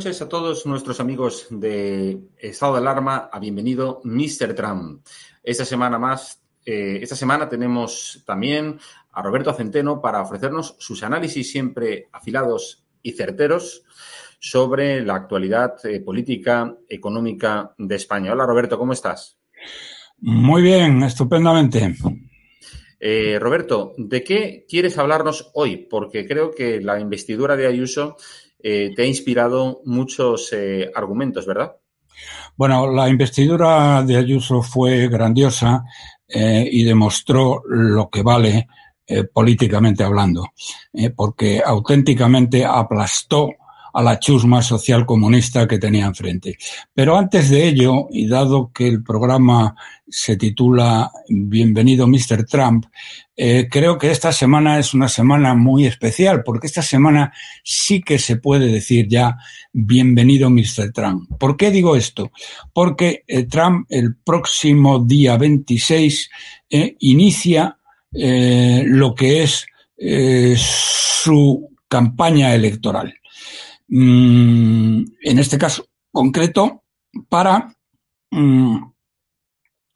Noches a todos nuestros amigos de Estado de Alarma. A bienvenido Mr. Trump. Esta semana más, eh, esta semana tenemos también a Roberto Centeno para ofrecernos sus análisis siempre afilados y certeros sobre la actualidad eh, política, económica de España. Hola Roberto, ¿cómo estás? Muy bien, estupendamente. Eh, Roberto, ¿de qué quieres hablarnos hoy? Porque creo que la investidura de Ayuso eh, te ha inspirado muchos eh, argumentos, ¿verdad? Bueno, la investidura de Ayuso fue grandiosa y demostró lo que vale políticamente hablando, porque auténticamente aplastó a la chusma social comunista que tenía enfrente. Pero antes de ello, y dado que el programa se titula Bienvenido Mr. Trump, eh, creo que esta semana es una semana muy especial, porque esta semana sí que se puede decir ya Bienvenido Mr. Trump. ¿Por qué digo esto? Porque eh, Trump el próximo día 26 eh, inicia lo que es su campaña electoral. Mm, en este caso concreto, para mm,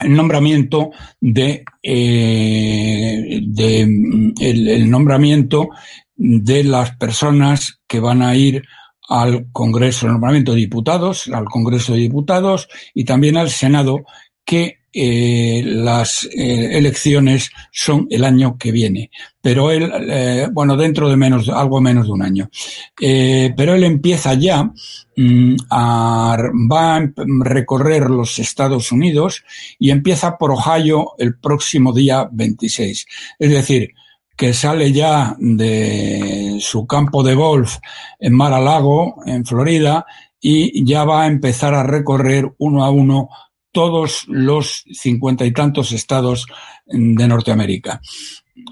el nombramiento de, eh, mm, el, nombramiento de las personas que van a ir al Congreso, el nombramiento de diputados, al Congreso de Diputados y también al Senado, que eh, las eh, elecciones son el año que viene. Pero él, eh, bueno, dentro de menos, algo menos de un año. pero él empieza ya mm, a, va a recorrer los Estados Unidos y empieza por Ohio el próximo día 26. Es decir, que sale ya de su campo de golf en Mar a Lago, en Florida, y ya va a empezar a recorrer uno a uno todos los cincuenta y tantos estados de Norteamérica.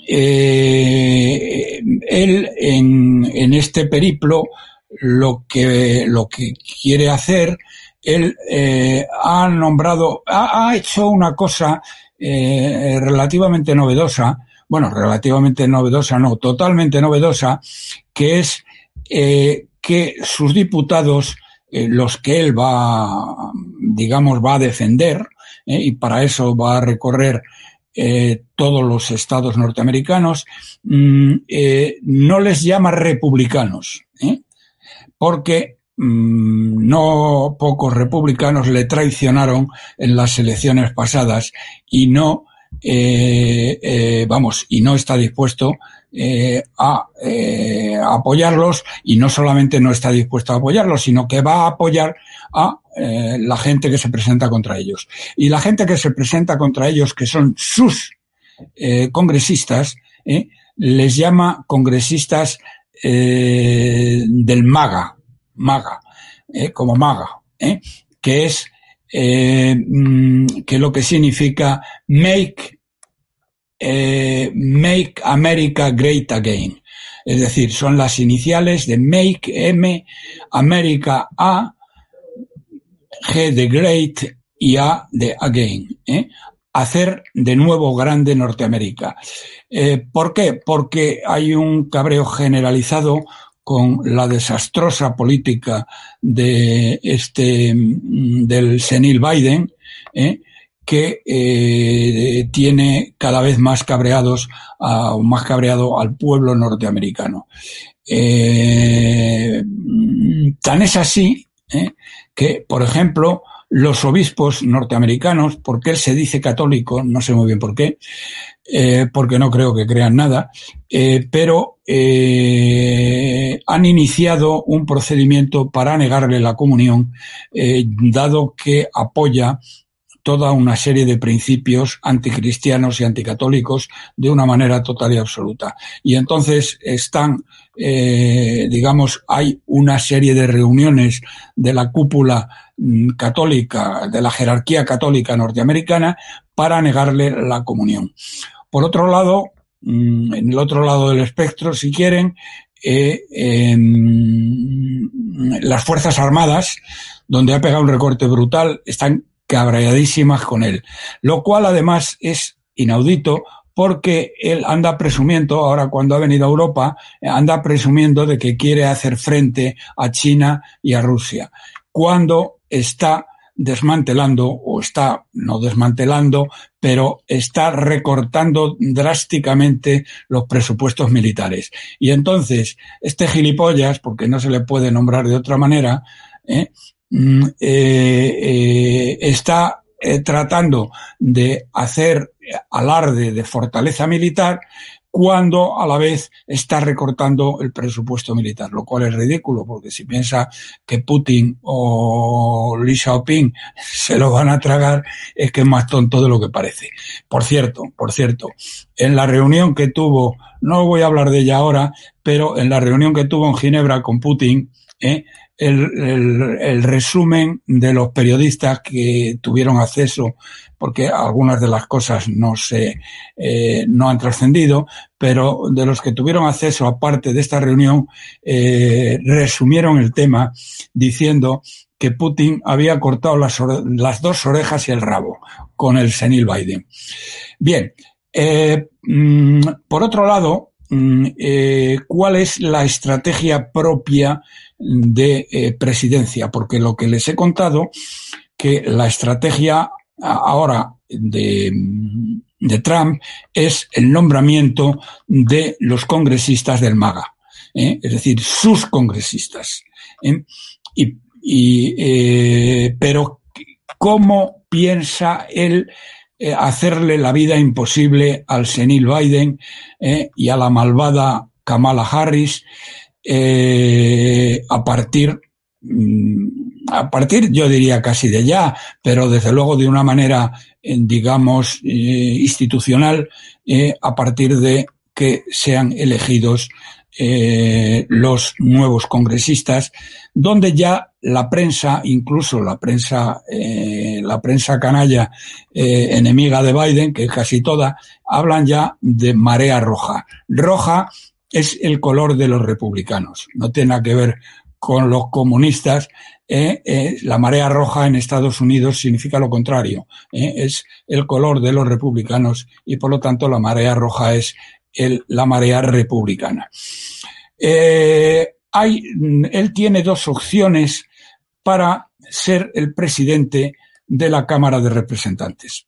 Eh, él en, este periplo lo que, lo que quiere hacer, él eh, ha nombrado, ha, hecho una cosa eh, relativamente novedosa, bueno, relativamente novedosa, no, totalmente novedosa, que es que sus diputados eh, los que él va, digamos, va a defender, eh, y para eso va a recorrer eh, todos los estados norteamericanos, mm, no les llama republicanos, porque mm, no pocos republicanos le traicionaron en las elecciones pasadas y no, vamos, y no está dispuesto eh, a, eh, apoyarlos y no solamente no está dispuesto a apoyarlos, sino que va a apoyar a eh, la gente que se presenta contra ellos. Y la gente que se presenta contra ellos, que son sus congresistas, les llama congresistas del MAGA, MAGA, como MAGA, que es mm, que lo que significa Make eh, Make America Great Again. Es decir, son las iniciales de Make M, America A, G de Great y A de Again. ¿eh? Hacer de nuevo grande Norteamérica. Eh, ¿Por qué? Porque hay un cabreo generalizado con la desastrosa política de este mm, del senil Biden, ¿eh? que eh, tiene cada vez más cabreados, o más cabreado al pueblo norteamericano. Eh, tan es así que, por ejemplo, los obispos norteamericanos, porque él se dice católico, no sé muy bien por qué, porque no creo que crean nada, pero han iniciado un procedimiento para negarle la comunión, dado que apoya toda una serie de principios anticristianos y anticatólicos de una manera total y absoluta. Y entonces están, eh, digamos, hay una serie de reuniones de la cúpula mm, católica, de la jerarquía católica norteamericana, para negarle la comunión. Por otro lado, mm, en el otro lado del espectro, si quieren, eh, em, las Fuerzas Armadas, donde ha pegado un recorte brutal, están cabreadísimas con él, lo cual además es inaudito porque él anda presumiendo, ahora cuando ha venido a Europa, anda presumiendo de que quiere hacer frente a China y a Rusia, cuando está desmantelando o está no desmantelando, pero está recortando drásticamente los presupuestos militares. Y entonces, este gilipollas, porque no se le puede nombrar de otra manera, ¿eh? Mm, eh, eh, está tratando de hacer alarde de fortaleza militar cuando a la vez está recortando el presupuesto militar, lo cual es ridículo, porque si piensa que Putin o Li Xiaoping se lo van a tragar, es que es más tonto de lo que parece. Por cierto, por cierto, en la reunión que tuvo, no voy a hablar de ella ahora, pero en la reunión que tuvo en Ginebra con Putin, ¿eh? El, resumen de los periodistas que tuvieron acceso, porque algunas de las cosas no se eh, no han trascendido, pero de los que tuvieron acceso aparte de esta reunión eh, resumieron el tema diciendo que Putin había cortado las, las, dos orejas y el rabo con el senil Biden. Bien, eh, mm, por otro lado, mm, ¿cuál es la estrategia propia de eh, presidencia, porque lo que les he contado, que la estrategia ahora de, Trump es el nombramiento de los congresistas del MAGA, ¿eh? es decir, sus congresistas. ¿eh? Y pero, ¿cómo piensa él hacerle la vida imposible al senil Biden y a la malvada Kamala Harris? eh, a partir mm, a partir, yo diría casi de ya, pero desde luego de una manera, eh, digamos, eh, institucional, eh, a partir de que sean elegidos los nuevos congresistas, donde ya la prensa, incluso la prensa, la prensa canalla enemiga de Biden, que es casi toda, hablan ya de marea roja. Roja es el color de los republicanos. No tiene nada que ver con los comunistas. Eh, eh, la marea roja en Estados Unidos significa lo contrario. Eh, es el color de los republicanos y por lo tanto la marea roja es el, la marea republicana. hay, él tiene dos opciones para ser el presidente de la Cámara de Representantes.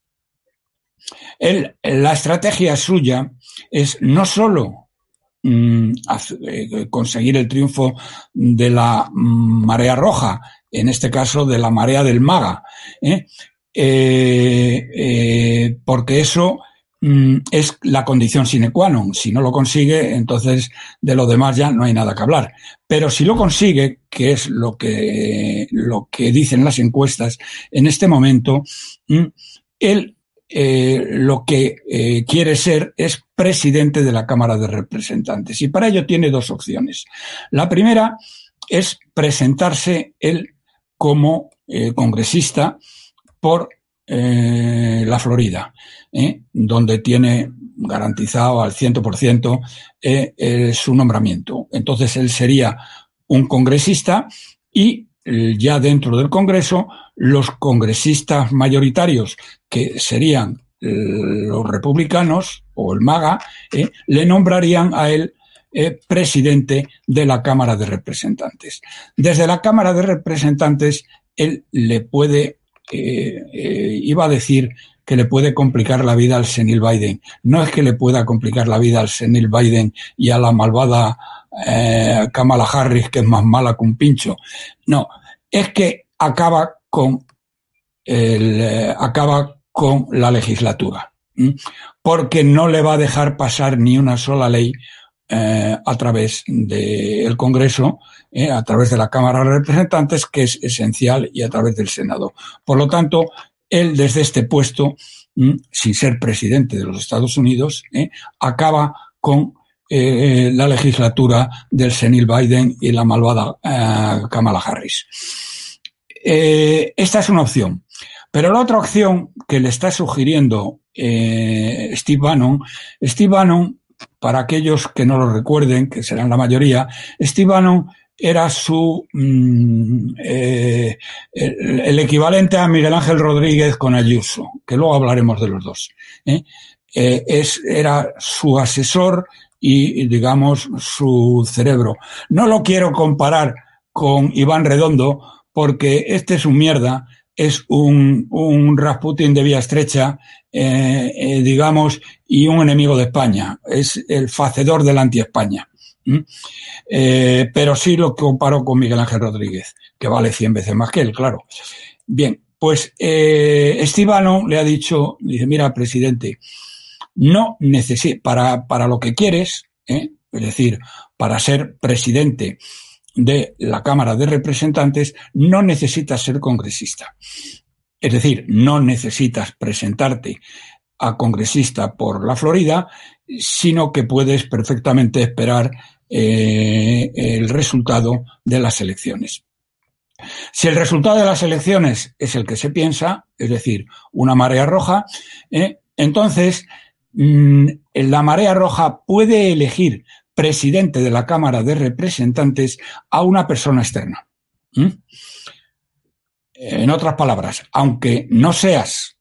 la estrategia suya es no solo Mm, eh, conseguir el triunfo de la marea roja, en este caso de la marea del maga, ¿eh? Eh, porque eso es la condición sine qua non. Si no lo consigue, entonces de lo demás ya no hay nada que hablar. Pero si lo consigue, que es lo que, lo que dicen las encuestas en este momento, mm, él eh, lo que eh, quiere ser es presidente de la Cámara de Representantes. Y para ello tiene dos opciones. La primera es presentarse él como eh, congresista por la Florida, donde tiene garantizado al 100% su nombramiento. Entonces él sería un congresista y ya dentro del Congreso los congresistas mayoritarios, que serían eh, los republicanos o el MAGA, eh, le nombrarían a él eh, presidente de la Cámara de Representantes. Desde la Cámara de Representantes, él le puede, iba a decir que le puede complicar la vida al senil Biden. No es que le pueda complicar la vida al senil Biden y a la malvada Kamala Harris, que es más mala que un pincho. No, es que acaba con el, eh, acaba con la legislatura, porque no le va a dejar pasar ni una sola ley eh, a través del Congreso, eh, a través de la Cámara de Representantes, que es esencial, y a través del Senado. Por lo tanto, él desde este puesto, sin ser presidente de los Estados Unidos, acaba con la legislatura del senil Biden y la malvada Kamala Harris. Eh, esta es una opción. Pero la otra opción que le está sugiriendo eh, Steve Bannon, Steve Bannon, para aquellos que no lo recuerden, que serán la mayoría, Steve era su mm, eh, el, equivalente a Miguel Ángel Rodríguez con Ayuso, que luego hablaremos de los dos. es, era su asesor y, digamos, su cerebro. No lo quiero comparar con Iván Redondo, porque este es un mierda, es un, un Rasputin de vía estrecha, eh, eh, digamos, y un enemigo de España. Es el facedor del anti-España. Eh, pero sí lo comparo con Miguel Ángel Rodríguez, que vale 100 veces más que él, claro. Bien, pues eh, Estivano le ha dicho, dice, mira, presidente, no necesita, para, para lo que quieres, es decir, para ser presidente de la Cámara de Representantes, no necesitas ser congresista. Es decir, no necesitas presentarte a congresista por la Florida, sino que puedes perfectamente esperar eh, el resultado de las elecciones. Si el resultado de las elecciones es el que se piensa, es decir, una marea roja, eh, entonces mm, la marea roja puede elegir presidente de la Cámara de Representantes a una persona externa. En otras palabras, aunque no seas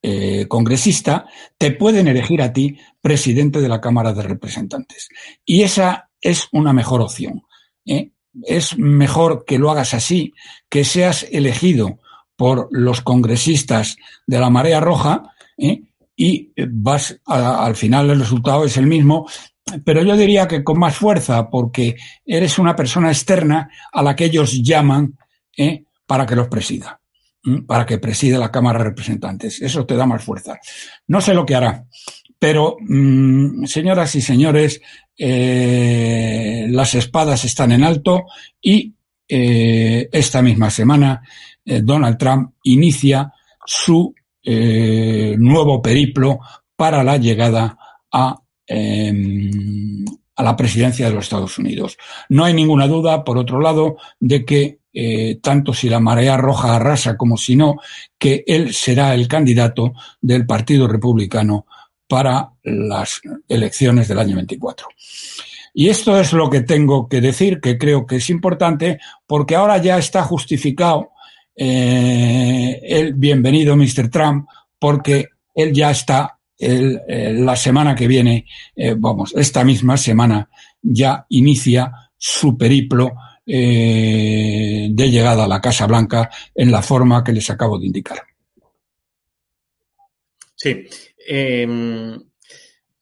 eh, congresista, te pueden elegir a ti presidente de la Cámara de Representantes. Y esa es una mejor opción. ¿eh? Es mejor que lo hagas así, que seas elegido por los congresistas de la Marea Roja ¿eh? y vas al final el resultado es el mismo, pero yo diría que con más fuerza, porque eres una persona externa a la que ellos llaman ¿eh? para que los presida, para que preside la Cámara de Representantes. Eso te da más fuerza. No sé lo que hará, pero mm, señoras y señores, eh, las espadas están en alto y eh, esta misma semana Donald Trump inicia su nuevo periplo para la llegada a Em, a la presidencia de los Estados Unidos. No hay ninguna duda, por otro lado, de que eh, tanto si la marea roja arrasa como si no, que él será el candidato del Partido Republicano para las elecciones del año 24. Y esto es lo que tengo que decir, que creo que es importante, porque ahora ya está justificado eh, el bienvenido Mr. Trump, porque él ya está eh, la semana que viene, eh, vamos, esta misma semana ya inicia su periplo eh, de llegada a la Casa Blanca en la forma que les acabo de indicar. Sí. Em,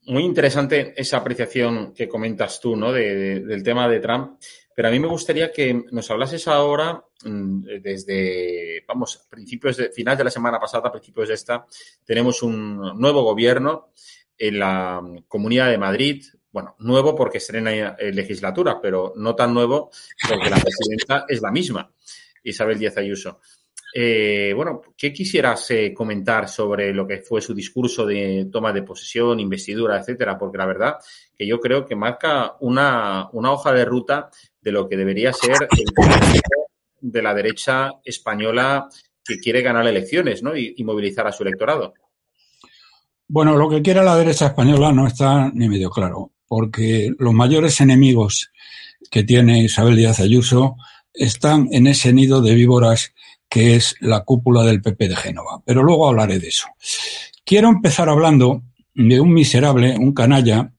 muy interesante esa apreciación que comentas tú, ¿no? del tema de Trump. Pero a mí me gustaría que nos hablases ahora mm, desde, vamos, principios de, final de la semana pasada, principios de esta, tenemos un nuevo gobierno en la Comunidad de Madrid. Bueno, nuevo porque estrena legislatura, pero no tan nuevo porque la presidenta es la misma, Isabel Díaz Ayuso. Eh, bueno, ¿qué quisieras eh, comentar sobre lo que fue su discurso de toma de posesión, investidura, etcétera? Porque la verdad que yo creo que marca una, una hoja de ruta de lo que debería ser el de la derecha española que quiere ganar elecciones ¿no? y, movilizar a su electorado. Bueno, lo que quiere la derecha española no está ni medio claro, porque los mayores enemigos que tiene Isabel Díaz Ayuso están en ese nido de víboras que es la cúpula del PP de Génova. Pero luego hablaré de eso. Quiero empezar hablando de un miserable, un canalla,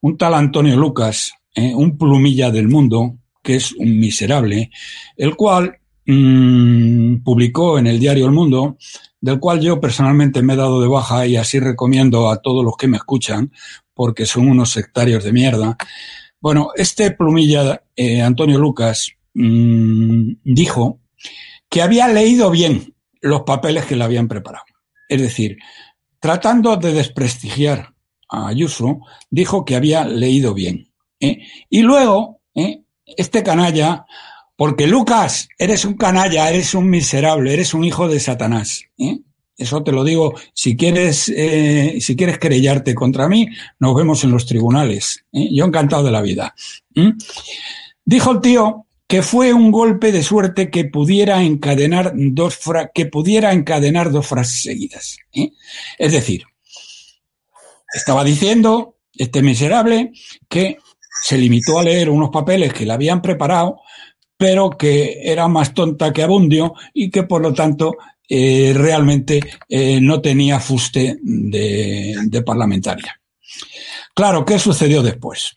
un tal Antonio Lucas, ¿eh? un plumilla del mundo, que es un miserable, el cual mmm, publicó en el diario El Mundo, del cual yo personalmente me he dado de baja y así recomiendo a todos los que me escuchan, porque son unos sectarios de mierda. Bueno, este plumilla, eh, Antonio Lucas, mmm, dijo que había leído bien los papeles que le habían preparado. Es decir, tratando de desprestigiar a Ayuso, dijo que había leído bien. ¿eh? Y luego, ¿eh? este canalla, porque Lucas, eres un canalla, eres un miserable, eres un hijo de Satanás. ¿eh? Eso te lo digo, si quieres, si quieres querellarte contra mí, nos vemos en los tribunales. Yo encantado de la vida. Dijo el tío que fue un golpe de suerte que pudiera encadenar dos, que pudiera encadenar dos frases seguidas. Es decir, estaba diciendo este miserable que se limitó a leer unos papeles que le habían preparado, pero que era más tonta que abundio y que por lo tanto eh, realmente eh, no tenía fuste de, parlamentaria. Claro, ¿qué sucedió después?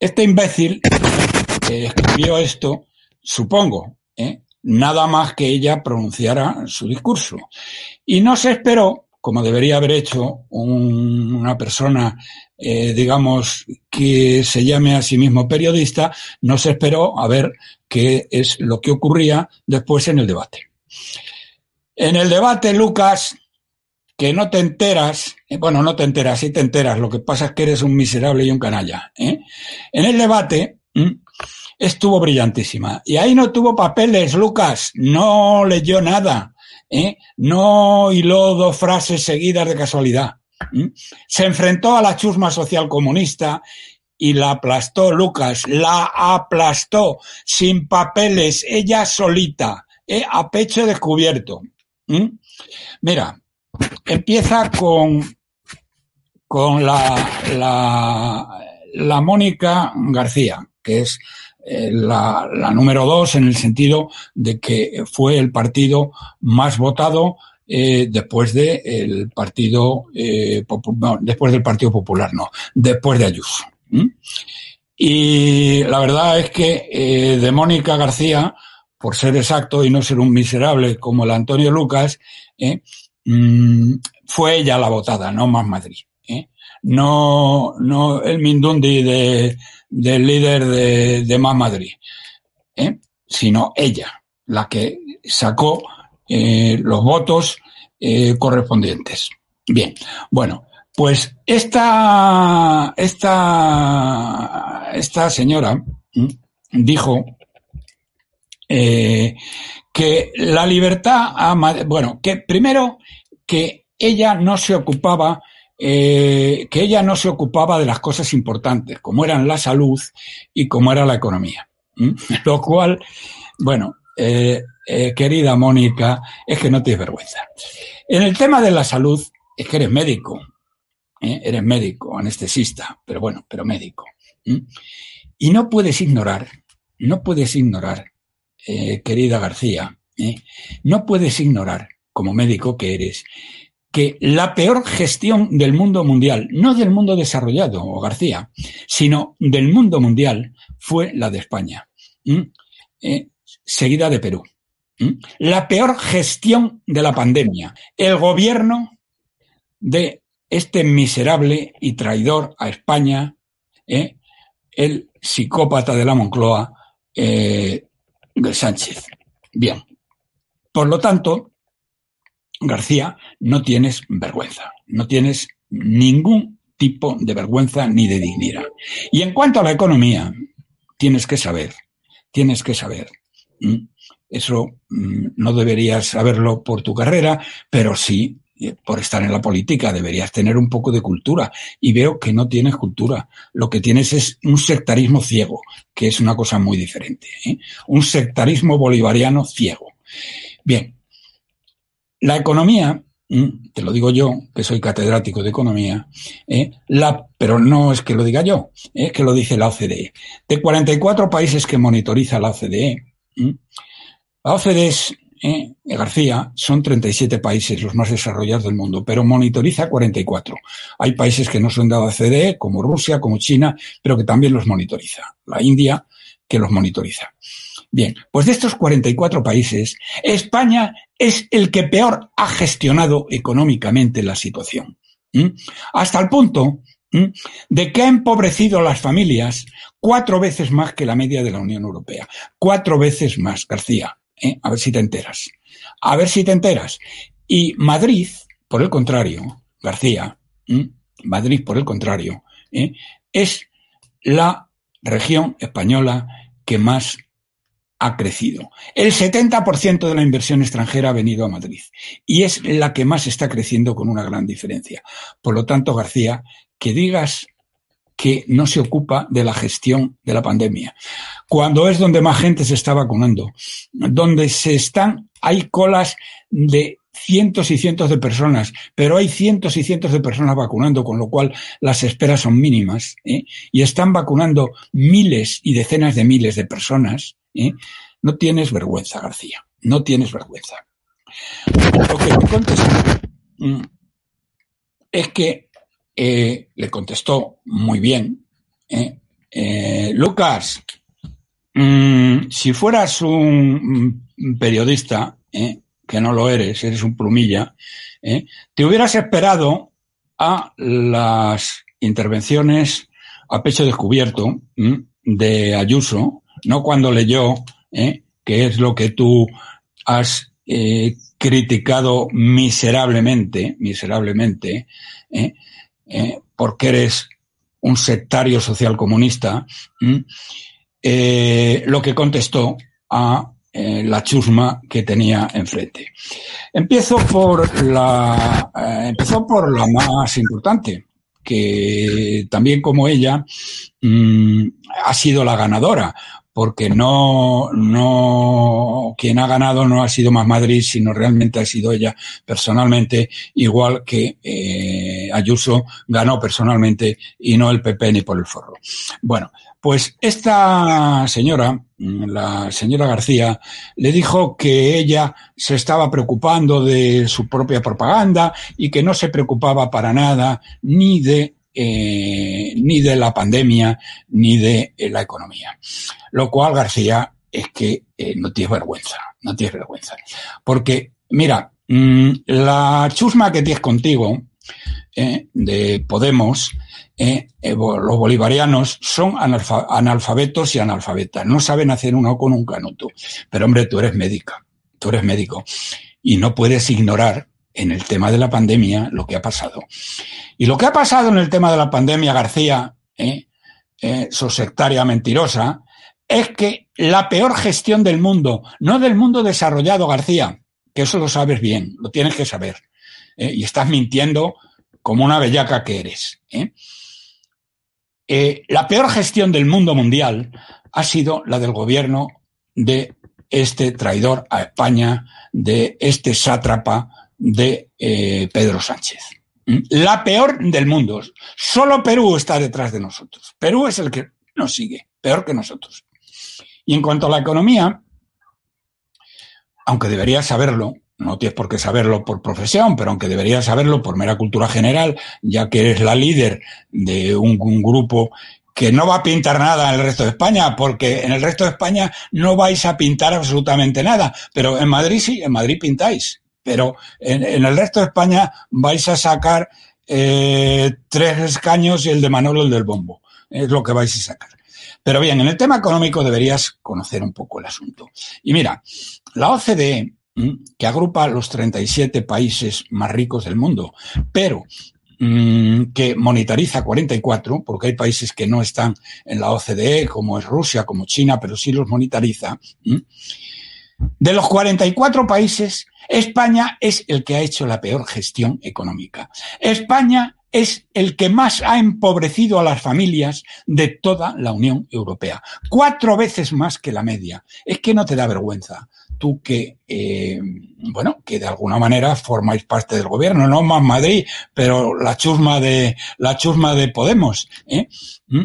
Este imbécil escribió esto, supongo, nada más que ella pronunciara su discurso. Y no se esperó como debería haber hecho una persona, eh, digamos, que se llame a sí mismo periodista, no se esperó a ver qué es lo que ocurría después en el debate. En el debate, Lucas, que no te enteras, eh, bueno, no te enteras, sí te enteras, lo que pasa es que eres un miserable y un canalla. ¿eh? En el debate estuvo brillantísima. Y ahí no tuvo papeles, Lucas, no leyó nada ¿eh? no hiló dos frases seguidas de casualidad. Se enfrentó a la chusma social comunista y la aplastó, Lucas, la aplastó, sin papeles, ella solita, ¿eh? a pecho descubierto. Mira, empieza con, con la, la, la Mónica García, que es eh, la, número dos en el sentido de que fue el partido más votado eh, después del partido eh, después del Partido Popular, no, después de Ayuso. Y la verdad es que de Mónica García, por ser exacto y no ser un miserable como el Antonio Lucas, mm, fue ella la votada, no más Madrid. No, no el Mindundi de, del líder de, Más Madrid, ¿eh? sino ella, la que sacó eh, los votos eh, correspondientes. Bien, bueno, pues esta, esta, esta señora dijo que la libertad, bueno, que primero que ella no se ocupaba eh, que ella no se ocupaba de las cosas importantes, como eran la salud y como era la economía. Lo cual, bueno, eh, eh, querida Mónica, es que no tienes vergüenza. En el tema de la salud, es que eres médico, eres médico, anestesista, pero bueno, pero médico. Y no puedes ignorar, no puedes ignorar, querida García, no puedes ignorar, como médico que eres, que la peor gestión del mundo mundial, no del mundo desarrollado, García, sino del mundo mundial, fue la de España, eh, seguida de Perú. La peor gestión de la pandemia. El gobierno de este miserable y traidor a España, ¿eh? el psicópata de la Moncloa, eh, Sánchez. Bien. Por lo tanto, García, no tienes vergüenza, no tienes ningún tipo de vergüenza ni de dignidad. Y en cuanto a la economía, tienes que saber, tienes que saber. Eso no deberías saberlo por tu carrera, pero sí eh, por estar en la política, deberías tener un poco de cultura. Y veo que no tienes cultura. Lo que tienes es un sectarismo ciego, que es una cosa muy diferente. ¿eh? Un sectarismo bolivariano ciego. Bien, la economía, te lo digo yo, que soy catedrático de economía, eh, la, pero no es que lo diga yo, es que lo dice la OCDE. De 44 países que monitoriza la OCDE, la OCDE es, eh, García, son 37 países los más desarrollados del mundo, pero monitoriza 44. Hay países que no son de la OCDE, como Rusia, como China, pero que también los monitoriza. La India, que los monitoriza. Bien, pues de estos 44 países, España es el que peor ha gestionado económicamente la situación. Hasta el punto de que ha empobrecido a las familias cuatro veces más que la media de la Unión Europea. Cuatro veces más, García. ¿eh? A ver si te enteras. A ver si te enteras. Y Madrid, por el contrario, García, Madrid, por el contrario, ¿eh? es la región española que más ha crecido. El 70% de la inversión extranjera ha venido a Madrid y es la que más está creciendo con una gran diferencia. Por lo tanto, García, que digas que no se ocupa de la gestión de la pandemia, cuando es donde más gente se está vacunando, donde se están, hay colas de cientos y cientos de personas, pero hay cientos y cientos de personas vacunando, con lo cual las esperas son mínimas, ¿eh? y están vacunando miles y decenas de miles de personas, ¿eh? no tienes vergüenza, García, no tienes vergüenza. Lo que contestó mm, es que eh, le contestó muy bien. ¿eh? Lucas, mm, si fueras un periodista, que no lo eres, eres un plumilla, te hubieras esperado a las intervenciones a pecho descubierto de Ayuso, no cuando leyó, que es lo que tú has eh, criticado miserablemente, miserablemente, eh, eh, porque eres un sectario social comunista, lo que contestó a la chusma que tenía enfrente. Empiezo por la, empezó por la más importante, que también como ella mm, ha sido la ganadora, porque no, no, quien ha ganado no ha sido más Madrid, sino realmente ha sido ella personalmente, igual que eh, Ayuso ganó personalmente y no el PP ni por el forro. Bueno, pues esta señora, la señora García, le dijo que ella se estaba preocupando de su propia propaganda y que no se preocupaba para nada ni de eh, ni de la pandemia ni de eh, la economía. Lo cual, García, es que eh, no tienes vergüenza, no tienes vergüenza. Porque, mira, mm, la chusma que tienes contigo de Podemos, los bolivarianos son analfabetos y analfabetas, no saben hacer uno con un canuto. Pero hombre, tú eres médica, tú eres médico y no puedes ignorar en el tema de la pandemia lo que ha pasado. Y lo que ha pasado en el tema de la pandemia, García, ¿eh? eh, su sectaria mentirosa, es que la peor gestión del mundo, no del mundo desarrollado, García, que eso lo sabes bien, lo tienes que saber, ¿eh? y estás mintiendo como una bellaca que eres. ¿eh? la peor gestión del mundo mundial ha sido la del gobierno de este traidor a España, de este sátrapa, de eh, Pedro Sánchez. ¿Mm? La peor del mundo. Solo Perú está detrás de nosotros. Perú es el que nos sigue, peor que nosotros. Y en cuanto a la economía, aunque deberías saberlo, no tienes por qué saberlo por profesión, pero aunque deberías saberlo por mera cultura general, ya que eres la líder de un, un, grupo que no va a pintar nada en el resto de España, porque en el resto de España no vais a pintar absolutamente nada, pero en Madrid sí, en Madrid pintáis pero en, el resto de España vais a sacar eh, tres escaños y el de Manolo el del bombo. Es lo que vais a sacar. Pero bien, en el tema económico deberías conocer un poco el asunto. Y mira, la OCDE, que agrupa los 37 países más ricos del mundo, pero que monetariza 44, porque hay países que no están en la OCDE, como es Rusia, como China, pero sí los monetariza. De los 44 países, España es el que ha hecho la peor gestión económica. España es el que más ha empobrecido a las familias de toda la Unión Europea. Cuatro veces más que la media. Es que no te da vergüenza. Tú que, eh, bueno, que de alguna manera formáis parte del gobierno, no más Madrid, pero la chusma de, la chusma de Podemos, ¿eh? ¿Mm?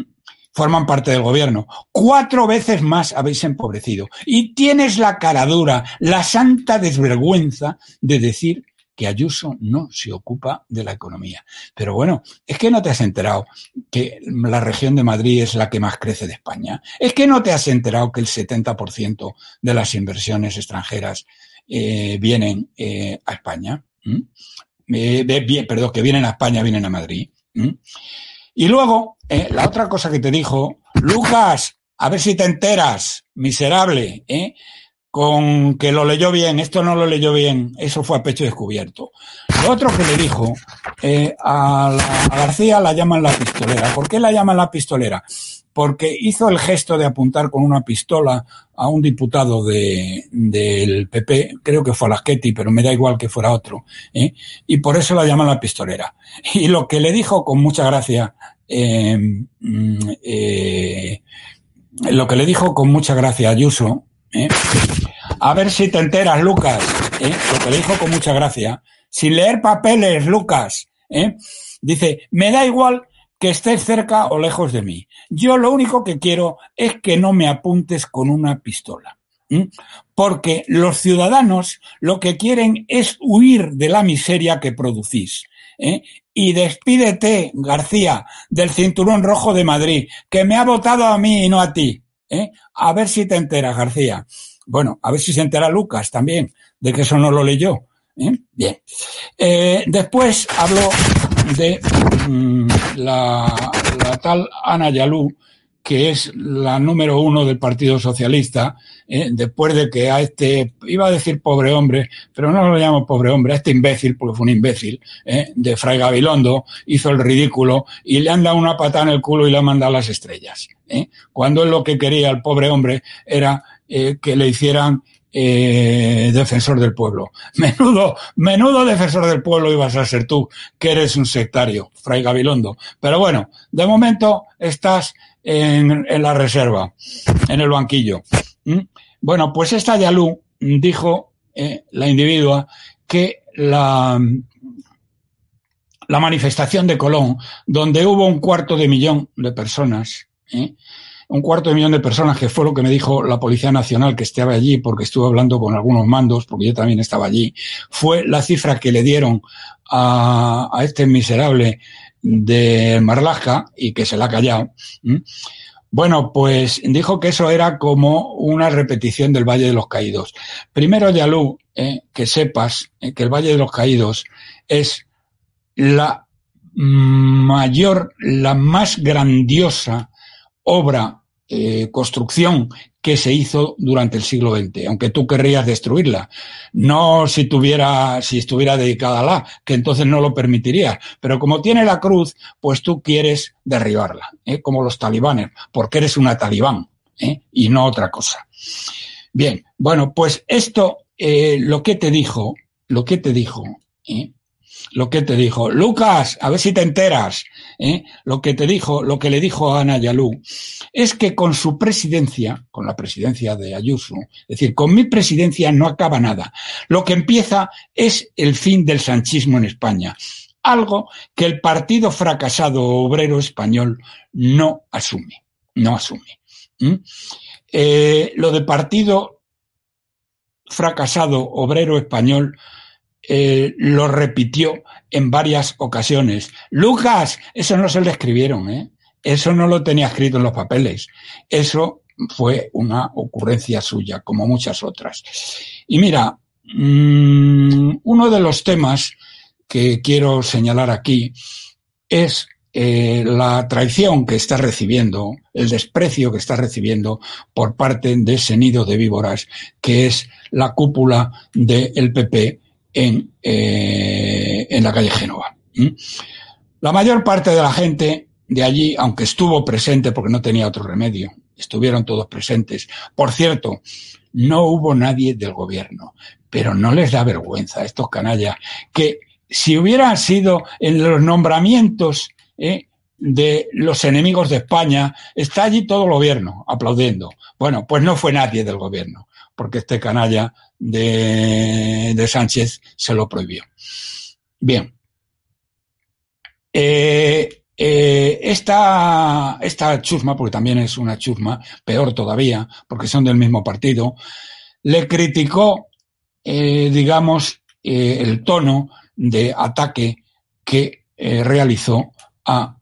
Forman parte del gobierno. Cuatro veces más habéis empobrecido. Y tienes la caradura, la santa desvergüenza de decir que Ayuso no se ocupa de la economía. Pero bueno, es que no te has enterado que la región de Madrid es la que más crece de España. Es que no te has enterado que el 70% de las inversiones extranjeras eh, vienen eh, a España. Eh, perdón, que vienen a España, vienen a Madrid. Y luego, eh, la otra cosa que te dijo, Lucas, a ver si te enteras, miserable, ¿eh? con que lo leyó bien, esto no lo leyó bien, eso fue a pecho descubierto. Lo otro que le dijo, eh, a, García la llaman la pistolera. ¿Por qué la llaman la pistolera? Porque hizo el gesto de apuntar con una pistola a un diputado de, del PP, creo que fue a Lasqueti, pero me da igual que fuera otro, ¿eh? y por eso la llaman la pistolera. Y lo que le dijo con mucha gracia, eh, mm, eh, lo que le dijo con mucha gracia Ayuso. A ver si te enteras, Lucas, lo que le dijo con mucha gracia, sin leer papeles, Lucas. Dice, me da igual que estés cerca o lejos de mí. Yo lo único que quiero es que no me apuntes con una pistola. Porque los ciudadanos lo que quieren es huir de la miseria que producís. ¿eh? Y despídete, García, del cinturón rojo de Madrid, que me ha votado a mí y no a ti. ¿eh? A ver si te enteras, García. Bueno, a ver si se entera Lucas también, de que eso no lo leyó. ¿eh? Bien. después habló de mm, la, la, tal Ana Yalú, que es la número uno del Partido Socialista, eh, después de que a este, iba a decir pobre hombre, pero no lo llamo pobre hombre, a este imbécil, porque fue un imbécil, eh, de Fray Gabilondo, hizo el ridículo y le han dado una patada en el culo y le han mandado las estrellas. Eh, cuando él lo que quería, el pobre hombre, era que le hicieran defensor del pueblo. Menudo, menudo defensor del pueblo ibas a ser tú, que eres un sectario, Fray Gabilondo. Pero bueno, de momento estás en, la reserva, en el banquillo. ¿Mm? Bueno, pues esta Yalú dijo, eh, la individua, que la, la manifestación de Colón, donde hubo un cuarto de millón de personas, ¿eh? Un cuarto de millón de personas, que fue lo que me dijo la Policía Nacional que estaba allí, porque estuve hablando con algunos mandos, porque yo también estaba allí, fue la cifra que le dieron a, a este miserable de Marlaska y que se la ha callado. Bueno, pues dijo que eso era como una repetición del Valle de los Caídos. Primero, Yalú, eh, que sepas eh, que el Valle de los Caídos es la mayor, la más grandiosa obra, eh, construcción que se hizo durante el siglo XX, aunque tú querrías destruirla. No si tuviera, si estuviera dedicada a la, que entonces no lo permitirías. Pero como tiene la cruz, pues tú quieres derribarla, ¿eh? como los talibanes, porque eres una talibán ¿eh? y no otra cosa. Bien, bueno, pues esto, eh, lo que te dijo, lo que te dijo, ¿eh? Lo que te dijo. Lucas, a ver si te enteras. ¿eh? Lo que te dijo, lo que le dijo a Ana Yalú, es que con su presidencia, con la presidencia de Ayuso, es decir, con mi presidencia no acaba nada. Lo que empieza es el fin del sanchismo en España. Algo que el partido fracasado obrero español no asume. No asume. Eh, lo de partido fracasado obrero español eh, lo repitió en varias ocasiones. Lucas, eso no se le escribieron, ¿eh? Eso no lo tenía escrito en los papeles. Eso fue una ocurrencia suya, como muchas otras. Y mira, mmm, uno de los temas que quiero señalar aquí es eh, la traición que está recibiendo, el desprecio que está recibiendo por parte de ese nido de víboras, que es la cúpula del PP en, eh, en la calle Génova. La mayor parte de la gente de allí, aunque estuvo presente porque no tenía otro remedio, estuvieron todos presentes. Por cierto, no hubo nadie del gobierno, pero no les da vergüenza a estos canallas que si hubieran sido en los nombramientos ¿eh? de los enemigos de España, está allí todo el gobierno aplaudiendo. Bueno, pues no fue nadie del gobierno, porque este canalla de, de Sánchez se lo prohibió. Bien. Eh, eh, esta, esta chusma, porque también es una chusma, peor todavía, porque son del mismo partido, le criticó, eh, digamos, el tono de ataque que realizó a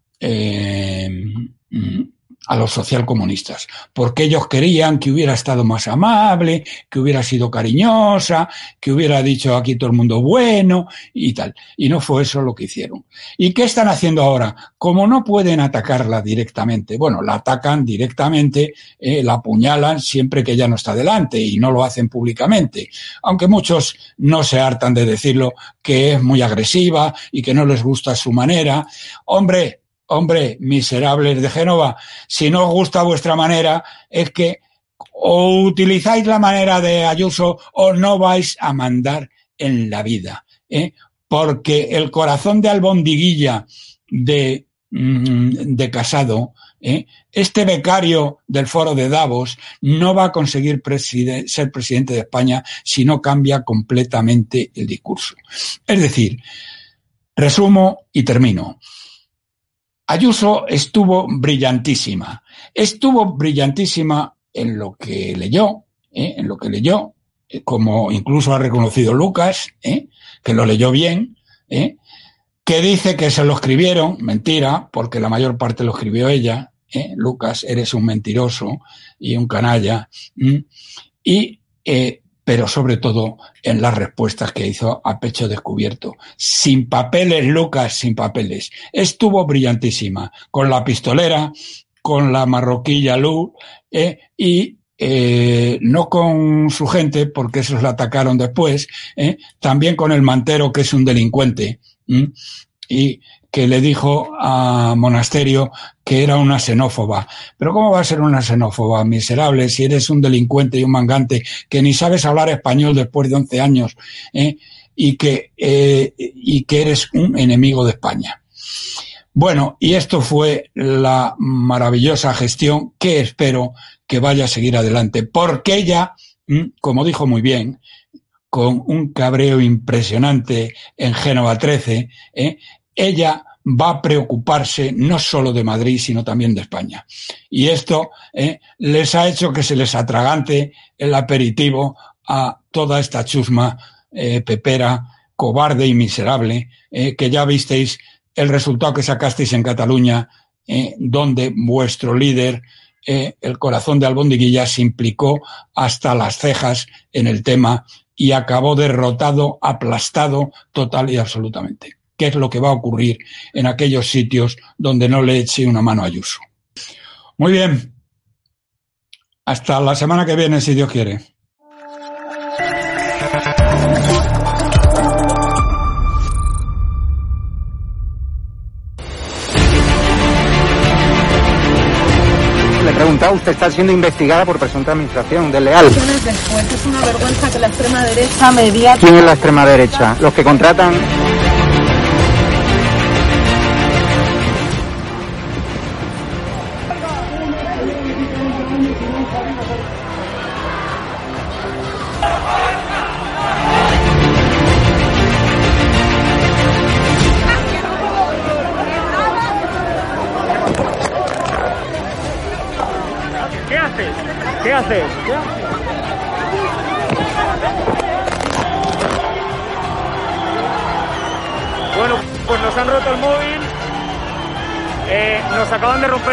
a los socialcomunistas, porque ellos querían que hubiera estado más amable, que hubiera sido cariñosa, que hubiera dicho aquí todo el mundo bueno y tal. Y no fue eso lo que hicieron. ¿Y qué están haciendo ahora? Como no pueden atacarla directamente, bueno, la atacan directamente, eh, la apuñalan siempre que ella no está delante y no lo hacen públicamente, aunque muchos no se hartan de decirlo que es muy agresiva y que no les gusta su manera. Hombre, hombre, miserables de Génova, si no os gusta vuestra manera, es que o utilizáis la manera de Ayuso o no vais a mandar en la vida. ¿eh? Porque el corazón de albondiguilla de, mm, de Casado, ¿eh? este becario del foro de Davos, no va a conseguir ser presidente de España si no cambia completamente el discurso. Es decir, resumo y termino. Ayuso estuvo brillantísima. Estuvo brillantísima en lo que leyó, ¿eh? en lo que leyó, eh, como incluso ha reconocido Lucas, ¿eh? que lo leyó bien, que dice que se lo escribieron, mentira, porque la mayor parte lo escribió ella, Lucas, eres un mentiroso y un canalla, y pero sobre todo en las respuestas que hizo a pecho descubierto. Sin papeles, Lucas, sin papeles. Estuvo brillantísima, con la pistolera, con la marroquilla Lu, eh, y eh, no con su gente, porque esos la atacaron después, eh, también con el mantero, que es un delincuente, y que le dijo a Monasterio que era una xenófoba. Pero ¿cómo va a ser una xenófoba, miserable, si eres un delincuente y un mangante que ni sabes hablar español después de 11 años y, que, y que eres un enemigo de España? Bueno, y esto fue la maravillosa gestión que espero que vaya a seguir adelante, porque ella, como dijo muy bien, con un cabreo impresionante en Génova 13, ¿eh? Ella va a preocuparse no solo de Madrid, sino también de España. Y esto ¿eh? les ha hecho que se les atragante el aperitivo a toda esta chusma eh, pepera, cobarde y miserable, que ya visteis el resultado que sacasteis en Cataluña, eh, donde vuestro líder, eh, el corazón de Albondiguilla, se implicó hasta las cejas en el tema y acabó derrotado, aplastado total y absolutamente. ¿Qué es lo que va a ocurrir en aquellos sitios donde no le eche una mano a Ayuso? Muy bien. Hasta la semana que viene, si Dios quiere. preguntado, usted está siendo investigada por presunta administración desleal. Después es una vergüenza que la extrema derecha media... ¿Quién es la extrema derecha? Los que contratan...